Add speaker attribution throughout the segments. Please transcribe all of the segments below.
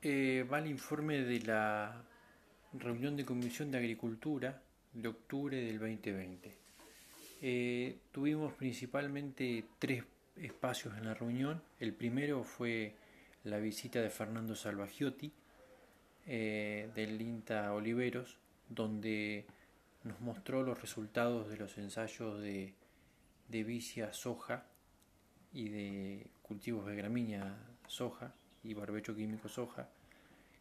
Speaker 1: eh, va el informe de la reunión de Comisión de Agricultura de octubre del 2020. Eh, tuvimos principalmente tres espacios en la reunión. El primero fue la visita de Fernando Salvagiotti eh, del INTA Oliveros, donde nos mostró los resultados de los ensayos de, de vicia soja y de cultivos de gramínea soja y barbecho químico soja,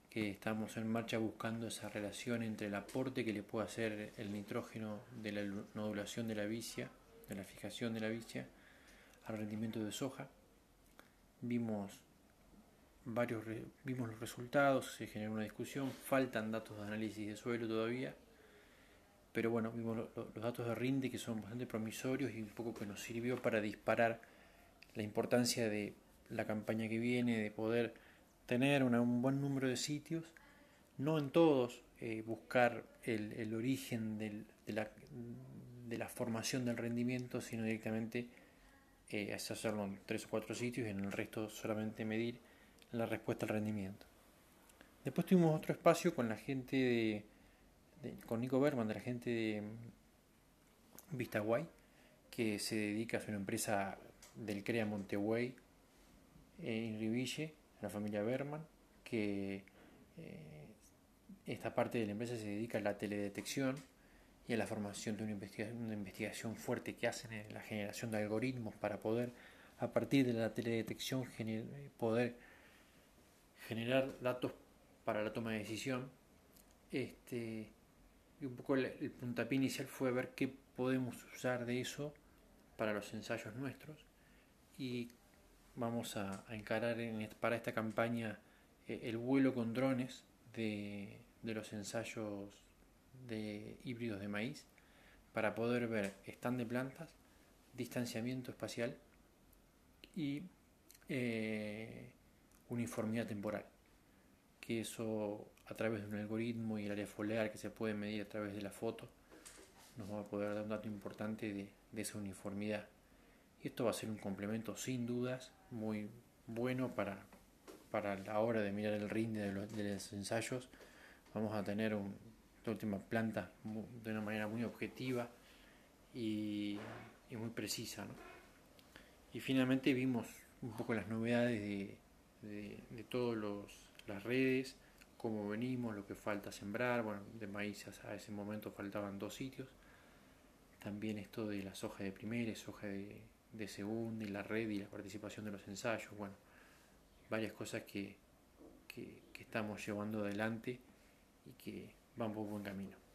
Speaker 1: que estamos en marcha buscando esa relación entre el aporte que le puede hacer el nitrógeno de la nodulación de la vicia, de la fijación de la vicia, al rendimiento de soja. Vimos varios vimos los resultados, se generó una discusión, faltan datos de análisis de suelo todavía, pero bueno, vimos los datos de rinde que son bastante promisorios y un poco que nos sirvió para disparar la importancia de la campaña que viene, de poder tener un buen número de sitios, no en todos eh, buscar el, origen de, la, formación del rendimiento, sino directamente eh, hacerlo en tres o cuatro sitios y en el resto solamente medir la respuesta al rendimiento. Después tuvimos otro espacio con la gente de, con Nico Berman, de la gente de Vistaguay, que se dedica a una empresa del CREA Monteguay en Riville, la familia Berman, que eh, esta parte de la empresa se dedica a la teledetección y a la formación de una investigación, una investigación fuerte que hacen en la generación de algoritmos para poder, a partir de la teledetección, poder generar datos para la toma de decisión. Este, y un poco el, el puntapié inicial fue ver qué podemos usar de eso para los ensayos nuestros y vamos a, encarar para esta campaña eh, el vuelo con drones de, los ensayos de híbridos de maíz para poder ver stand de plantas, distanciamiento espacial y eh, uniformidad temporal. Que eso a través de un algoritmo y el área foliar que se puede medir a través de la foto nos va a poder dar un dato importante de esa uniformidad. Y esto va a ser un complemento sin dudas muy bueno para, para la hora de mirar el rinde de los, ensayos. Vamos a tener esta última planta de una manera muy objetiva y, muy precisa. Y finalmente vimos un poco las novedades de, de, de todas las redes, cómo venimos, lo que falta sembrar. Bueno, de maíz a ese momento faltaban dos sitios. También esto de la soja de primera, soja de, de segunda y la red y la participación de los ensayos, bueno, varias cosas que, que, que estamos llevando adelante y que van por buen camino.